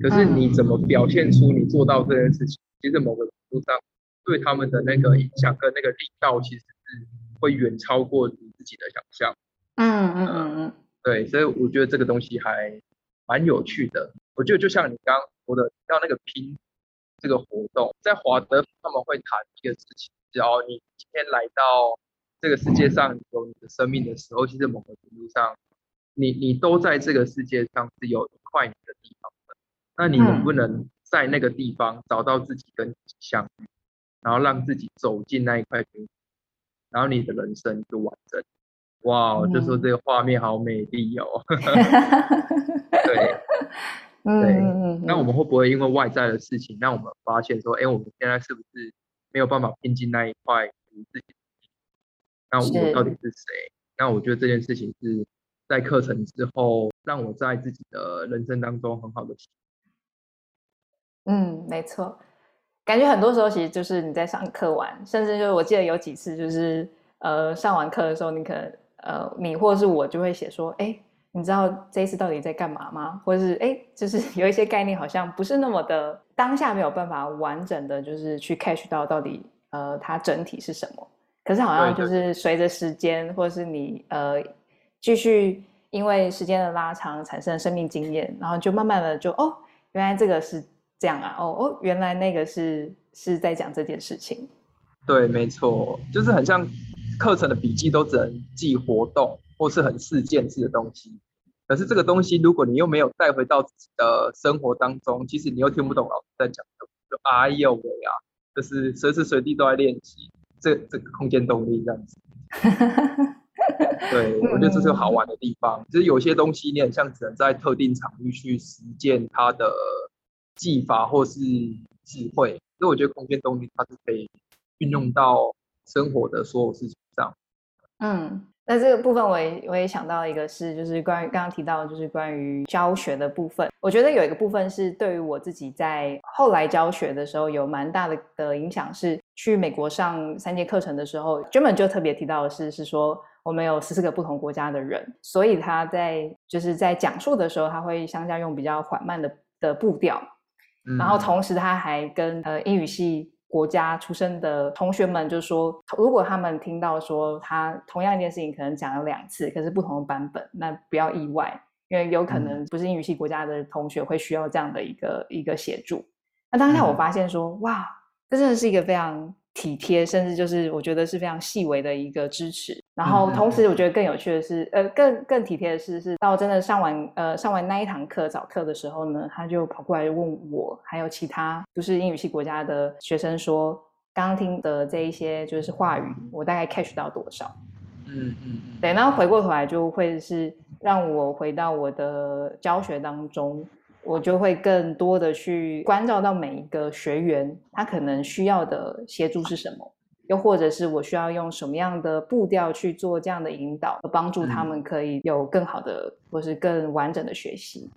B: 可是你怎么表现出你做到这件事情？其实某个程度上，对他们的那个影响跟那个力道，其实是会远超过你自己的想象。
A: 嗯嗯嗯嗯，
B: 对，所以我觉得这个东西还蛮有趣的。我觉得就像你刚刚说的，要那个拼。这个活动在华德他们会谈一个事情，只要你今天来到这个世界上有你的生命的时候，其实某个程度上，你你都在这个世界上是有一块你的地方的。那你能不能在那个地方找到自己跟自己相遇，然后让自己走进那一块土然后你的人生就完整。哇，就说这个画面好美丽哦。对。对那我们会不会因为外在的事情，让我们发现说，哎，我们现在是不是没有办法拼进那一块自己？那我到底是谁？那我觉得这件事情是在课程之后，让我在自己的人生当中很好的。
A: 嗯，没错，感觉很多时候其实就是你在上课完，甚至就是我记得有几次就是呃上完课的时候，你可能呃你或是我就会写说，哎，你知道这一次到底在干嘛吗？或者是哎，就是 有一些概念好像不是那么的当下没有办法完整的就是去 catch 到到底呃它整体是什么，可是好像就是随着时间或者是你呃继续因为时间的拉长产生生命经验，然后就慢慢的就哦原来这个是。这样啊，哦哦，原来那个是是在讲这件事情。
B: 对，没错，就是很像课程的笔记都只能记活动或是很事件式的东西。可是这个东西，如果你又没有带回到自己的生活当中，其实你又听不懂老师在讲什么。就哎呦喂啊，就是随时随地都在练习这这个空间动力这样子。对，我觉得这是好玩的地方。就是有些东西你很像只能在特定场域去实践它的。技法或是智慧，所以我觉得空间动力它是可以运用到生活的所有事情上。
A: 嗯，那这个部分我也我也想到一个是，就是关于刚刚提到，就是关于教学的部分。我觉得有一个部分是对于我自己在后来教学的时候有蛮大的的影响，是去美国上三节课程的时候，根本就特别提到的是，是说我们有十四个不同国家的人，所以他在就是在讲述的时候，他会相较用比较缓慢的的步调。然后同时，他还跟呃英语系国家出生的同学们就说，如果他们听到说他同样一件事情可能讲了两次，可是不同的版本，那不要意外，因为有可能不是英语系国家的同学会需要这样的一个一个协助。那当下我发现说，哇，这真的是一个非常。体贴，甚至就是我觉得是非常细微的一个支持。然后同时，我觉得更有趣的是，呃，更更体贴的是，是到真的上完呃上完那一堂课早课的时候呢，他就跑过来问我，还有其他不是英语系国家的学生说，刚刚听的这一些就是话语，我大概 catch 到多少？嗯嗯，对。然后回过头来就会是让我回到我的教学当中。我就会更多的去关照到每一个学员，他可能需要的协助是什么，又或者是我需要用什么样的步调去做这样的引导，帮助他们可以有更好的或是更完整的学习。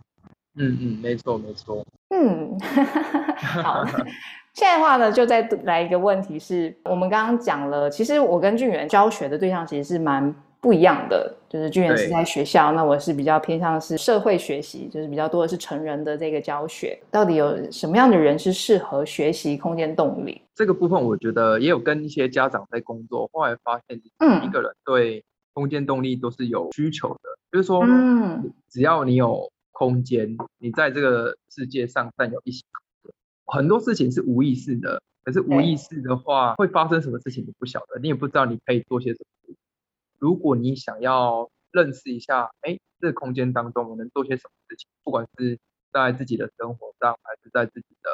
B: 嗯嗯，没错没错。
A: 嗯，好。现在的话呢，就再来一个问题是，我们刚刚讲了，其实我跟俊元教学的对象其实是蛮。不一样的就是居然是在学校，那我是比较偏向是社会学习，就是比较多的是成人的这个教学。到底有什么样的人是适合学习空间动力？
B: 这个部分我觉得也有跟一些家长在工作，后来发现，嗯，一个人对空间动力都是有需求的，就是说，嗯，只要你有空间，你在这个世界上占有一席空很多事情是无意识的，可是无意识的话会发生什么事情你不晓得，你也不知道你可以做些什么。如果你想要认识一下，哎，这个空间当中我能做些什么事情，不管是在自己的生活上，还是在自己的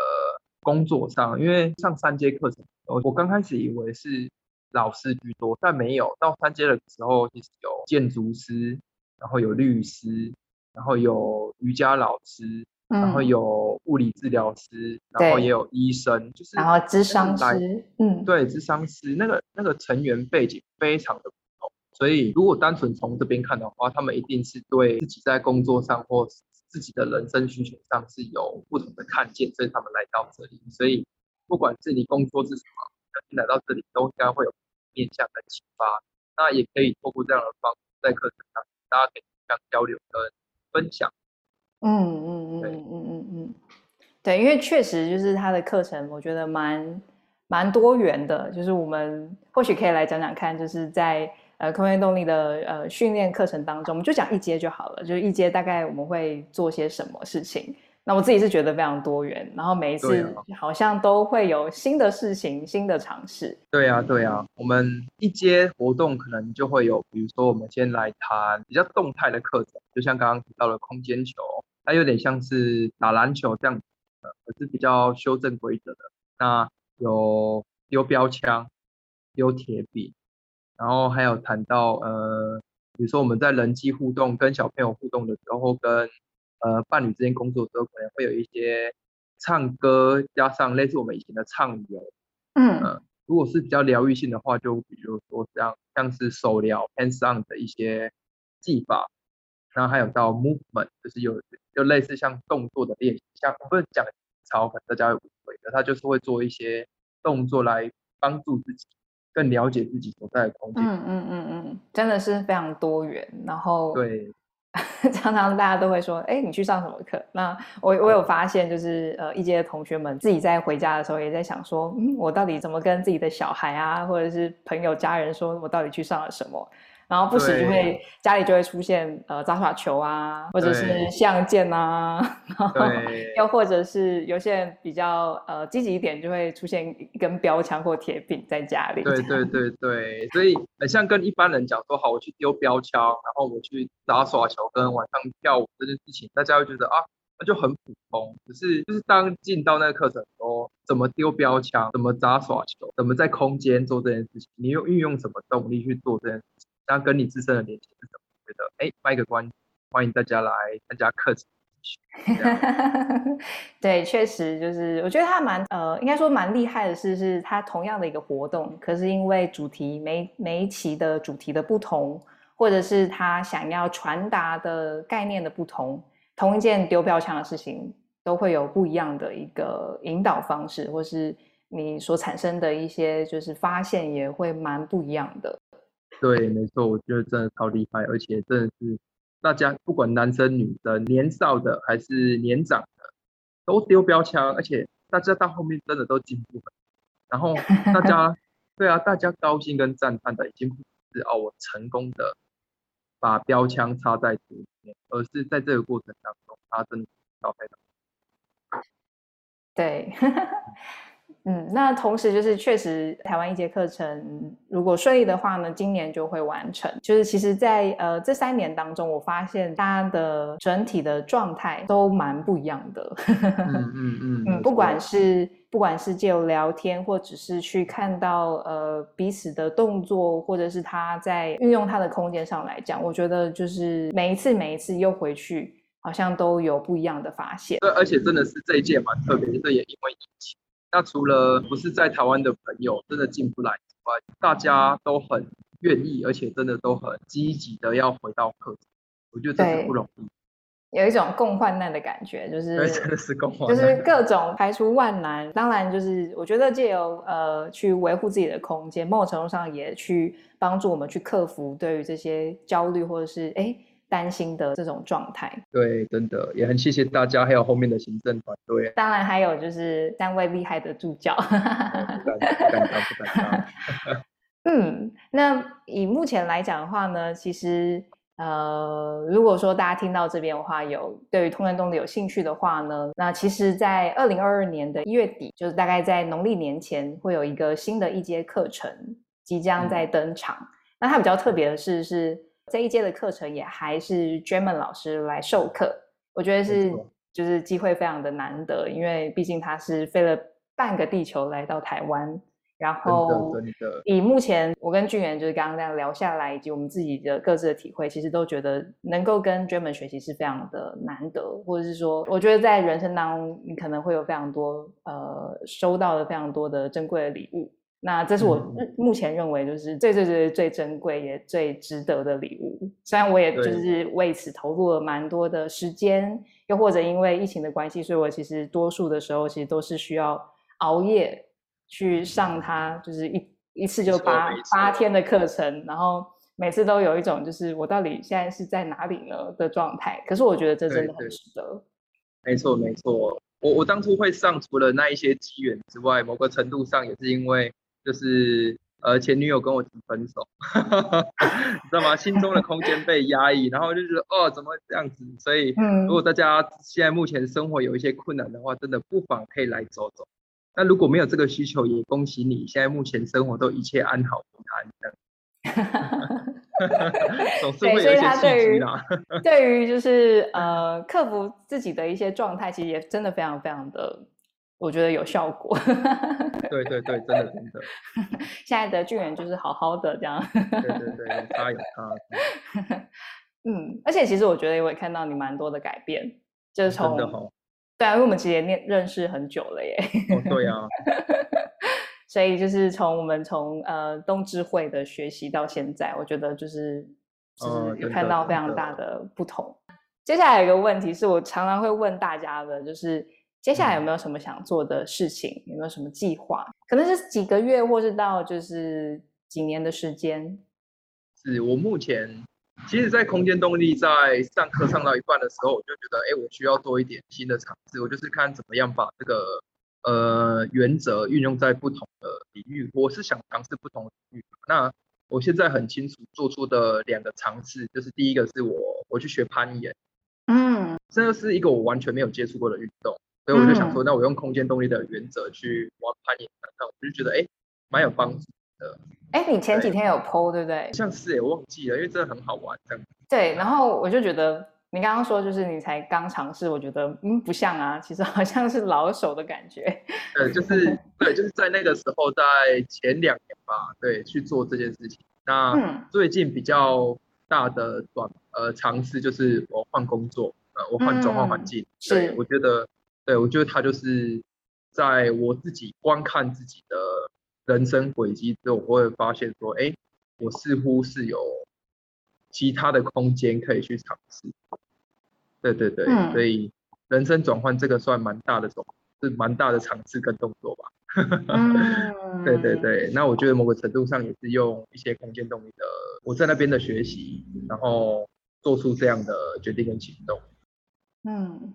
B: 工作上，因为上三阶课程，我我刚开始以为是老师居多，但没有，到三阶的时候，其实有建筑师，然后有律师，然后有瑜伽老师，然后有物理治疗师，然后也有医生，就是
A: 然后智商师，
B: 嗯，对，智商师，那个那个成员背景非常的。所以，如果单纯从这边看的话，他们一定是对自己在工作上或自己的人生需求上是有不同的看见，所以他们来到这里。所以，不管是你工作是什么，你来到这里都应该会有面向的启发。那也可以透过这样的方式，在课程上大家可以互相交流跟分享。
A: 嗯嗯嗯嗯嗯嗯，对，因为确实就是他的课程，我觉得蛮蛮多元的。就是我们或许可以来讲讲看，就是在。呃，空间动力的呃训练课程当中，我们就讲一阶就好了。就是一阶大概我们会做些什么事情？那我自己是觉得非常多元，然后每一次好像都会有新的事情、新的尝试。
B: 对啊，对啊，我们一阶活动可能就会有，比如说我们先来谈比较动态的课程，就像刚刚提到的空间球，它有点像是打篮球这样子，可是比较修正规则的。那有丢标枪、丢铁笔。然后还有谈到，呃，比如说我们在人际互动、跟小朋友互动的时候，跟呃伴侣之间工作的时候，可能会有一些唱歌加上类似我们以前的唱游，
A: 嗯。
B: 如果是比较疗愈性的话，就比如说这样像是手疗 hands on 的一些技法，然后还有到 movement，就是有就类似像动作的练习，像不是讲超，可能大家会误会的，他就是会做一些动作来帮助自己更了解自己所在的空间。
A: 嗯嗯嗯嗯，真的是非常多元。然后
B: 对，
A: 常常大家都会说，哎，你去上什么课？那我我有发现，就是呃，一届的同学们自己在回家的时候也在想说，嗯，我到底怎么跟自己的小孩啊，或者是朋友家人说，我到底去上了什么？然后不时就会家里就会出现呃杂耍球啊，或者是
B: 对
A: 相剑啊，然后又或者是有些人比较呃积极一点，就会出现一根标枪或铁饼在家里。
B: 对对对对，所以很像跟一般人讲说，好，我去丢标枪，然后我去打耍球跟晚上跳舞这件事情，大家会觉得啊，那就很普通。只是就是当进到那个课程说怎么丢标枪，怎么砸耍球，怎么在空间做这件事情，你用运用什么动力去做这件事情，那跟你自身的连接是什么？觉得哎，卖个关，欢迎大家来参加课程。
A: 对，确实就是，我觉得他蛮呃，应该说蛮厉害的是，是他同样的一个活动，可是因为主题每每一期的主题的不同，或者是他想要传达的概念的不同，同一件丢标枪的事情，都会有不一样的一个引导方式，或是你所产生的一些就是发现也会蛮不一样的。
B: 对，没错，我觉得真的超厉害，而且真的是大家不管男生女生、年少的还是年长的，都丢标枪，而且大家到后面真的都进步了，然后大家 对啊，大家高兴跟赞叹的已经不是哦，我成功的把标枪插在土里面，而是在这个过程当中，他真的到非常
A: 对，嗯，那同时就是确实台湾一节课程如果顺利的话呢，今年就会完成。就是其实在，呃这三年当中，我发现大家的整体的状态都蛮不一样的。
B: 嗯嗯嗯
A: 嗯，不管是不管是借由聊天，或者是去看到呃彼此的动作，或者是他在运用他的空间上来讲，我觉得就是每一次每一次又回去，好像都有不一样的发现。
B: 对，而且真的是这一届蛮特别，这也因为疫情。那除了不是在台湾的朋友真的进不来之外，大家都很愿意，而且真的都很积极的要回到课程。我觉得这是不容易，
A: 有一种共患难的感觉，就是，
B: 真的是共患
A: 就是各种排除万难。当然，就是我觉得借由呃去维护自己的空间，某种程度上也去帮助我们去克服对于这些焦虑或者是哎担心的这种状态。
B: 对，真的也很谢谢大家，还有后面的行政团队，
A: 当然，还有就是三位厉害的助教。
B: 不敢不敢当，不敢当。
A: 嗯，那以目前来讲的话呢，其实呃，如果说大家听到这边的话，有对于通人动力有兴趣的话呢，那其实，在二零二二年的一月底，就是大概在农历年前，会有一个新的一阶课程即将在登场。那它比较特别的是，是这一届的课程也还是 German 老师来授课，我觉得是就是机会非常的难得，因为毕竟他是飞了半个地球来到台湾。然后以目前我跟俊元就是刚刚这样聊下来，以及我们自己的各自的体会，其实都觉得能够跟 German 学习是非常的难得，或者是说，我觉得在人生当中，你可能会有非常多呃收到了非常多的珍贵的礼物。那这是我目前认为就是最最最最珍贵也最值得的礼物。虽然我也就是为此投入了蛮多的时间，又或者因为疫情的关系，所以我其实多数的时候其实都是需要熬夜去上它，就是一一次就八八天的课程，然后每次都有一种就是我到底现在是在哪里呢的状态。可是我觉得这真的很值得。
B: 没错没错，我我当初会上，除了那一些机缘之外，某个程度上也是因为就是呃前女友跟我提分手，你知道吗？心中的空间被压抑，然后就觉得哦怎么会这样子？所以
A: 嗯
B: 如果大家现在目前生活有一些困难的话，真的不妨可以来走走。那如果没有这个需求，也恭喜你，现在目前生活都一切安好平安，这样 总是
A: 对所以
B: 会有一些契
A: 他对于
B: 机啦。
A: 对于就是呃克服自己的一些状态，其实也真的非常非常的，我觉得有效果。
B: 对对对，真的真的，
A: 现在的俊元就是好好的这样。
B: 对对对，有差有他。
A: 嗯，而且其实我觉得我也看到你蛮多的改变，就是从对啊，因为我们其实也念认识很久了耶。
B: 哦，对啊。
A: 所以就是从我们从呃东智慧的学习到现在，我觉得就是就是有看到非常大的不同。接下来有一个问题是我常常会问大家的，就是接下来有没有什么想做的事情？有没有什么计划？可能是几个月，或是到就是几年的时间。
B: 是我目前其实，在空间动力在上课上到一半的时候，我就觉得，哎，我需要多一点新的尝试。我就是看怎么样把这个。呃，原则运用在不同的领域，我是想尝试不同的领域。那我现在很清楚做出的两个尝试，就是第一个是我我去学攀岩，
A: 嗯，
B: 这个是一个我完全没有接触过的运动，所以我就想说，那我用空间动力的原则去玩攀岩，那我就觉得哎，蛮有帮助的。
A: 哎，你前几天有 PO 对不对？
B: 像是哎，我忘记了，因为真的很好玩这样。
A: 对，然后我就觉得。你刚刚说就是你才刚尝试，我觉得嗯不像啊，其实好像是老手的感觉。
B: 对，就是 对，就是在那个时候，在前两年吧，对，去做这件事情。那最近比较大的短呃尝试就是我换工作，呃，我换转换环境。
A: 是，
B: 我觉得，对我觉得他就是在我自己观看自己的人生轨迹之后，我会发现说，哎，我似乎是有。其他的空间可以去尝试，对对对，所以人生转换这个算蛮大的种，是蛮大的尝试跟动作吧。对对对，那我觉得某个程度上也是用一些空间动力的我在那边的学习，然后做出这样的决定跟行动。
A: 嗯。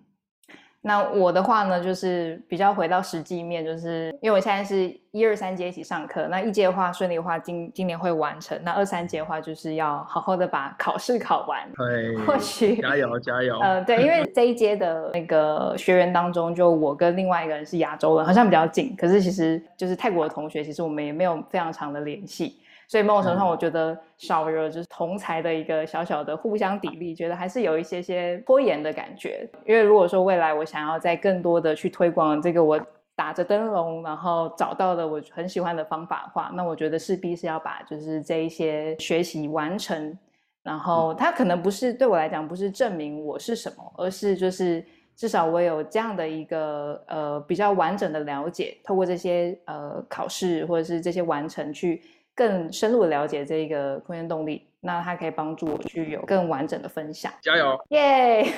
A: 那我的话呢，就是比较回到实际面，就是因为我现在是一二三阶一起上课，那一阶的话顺利的话，今今年会完成。那二三阶的话，就是要好好的把考试考完。
B: 对，
A: 或许
B: 加油加油。
A: 呃，对，因为这一届的那个学员当中，就我跟另外一个人是亚洲人，好像比较近，可是其实就是泰国的同学，其实我们也没有非常长的联系。所以某种程度上，我觉得少了就是同才的一个小小的互相砥砺，觉得还是有一些些拖延的感觉。因为如果说未来我想要再更多的去推广这个我打着灯笼，然后找到的我很喜欢的方法的话，那我觉得势必是要把就是这一些学习完成。然后它可能不是对我来讲不是证明我是什么，而是就是至少我有这样的一个呃比较完整的了解，透过这些呃考试或者是这些完成去。更深入的了解这个空间动力，那它可以帮助我去有更完整的分享。
B: 加油！
A: 耶！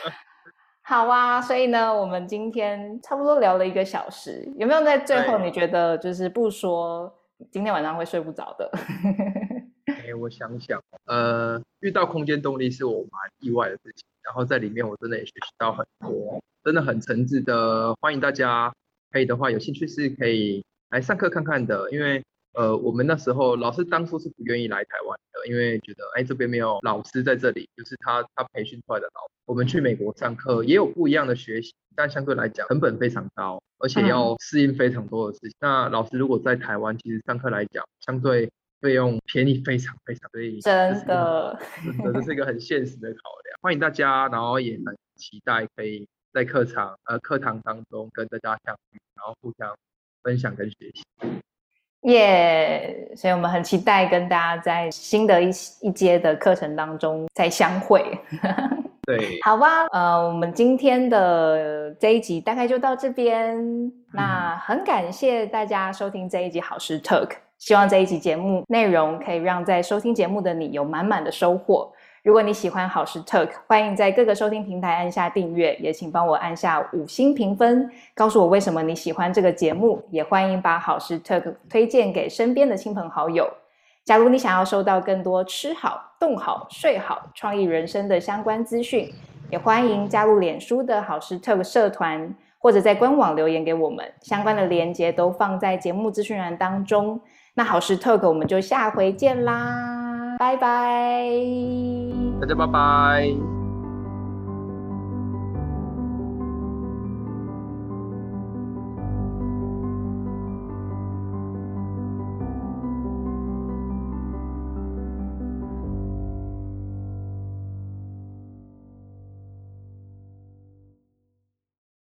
A: 好啊，所以呢，我们今天差不多聊了一个小时，有没有在最后你觉得就是不说今天晚上会睡不着的？
B: 哎，我想想，呃，遇到空间动力是我蛮意外的事情，然后在里面我真的也学习到很多，真的很诚挚的欢迎大家，可以的话有兴趣是可以来上课看看的，因为。呃，我们那时候老师当初是不愿意来台湾的，因为觉得哎这边没有老师在这里，就是他他培训出来的老师。我们去美国上课也有不一样的学习，但相对来讲成本非常高，而且要适应非常多的事情。那老师如果在台湾，其实上课来讲相对费用便宜非常非常，所以
A: 真的，
B: 真的这是一个很现实的考量。欢迎大家，然后也很期待可以在课场呃课堂当中跟大家相遇，然后互相分享跟学习。
A: 耶！所以我们很期待跟大家在新的一一阶的课程当中再相会。
B: 对，
A: 好吧，呃，我们今天的这一集大概就到这边。那很感谢大家收听这一集好事 Talk，希望这一集节目内容可以让在收听节目的你有满满的收获。如果你喜欢好事 Talk，欢迎在各个收听平台按下订阅，也请帮我按下五星评分，告诉我为什么你喜欢这个节目。也欢迎把好事 Talk 推荐给身边的亲朋好友。假如你想要收到更多吃好、动好、睡好、创意人生的相关资讯，也欢迎加入脸书的好事 Talk 社团，或者在官网留言给我们，相关的链接都放在节目资讯栏当中。那好事 Talk 我们就下回见啦！拜拜，
B: 大家拜拜。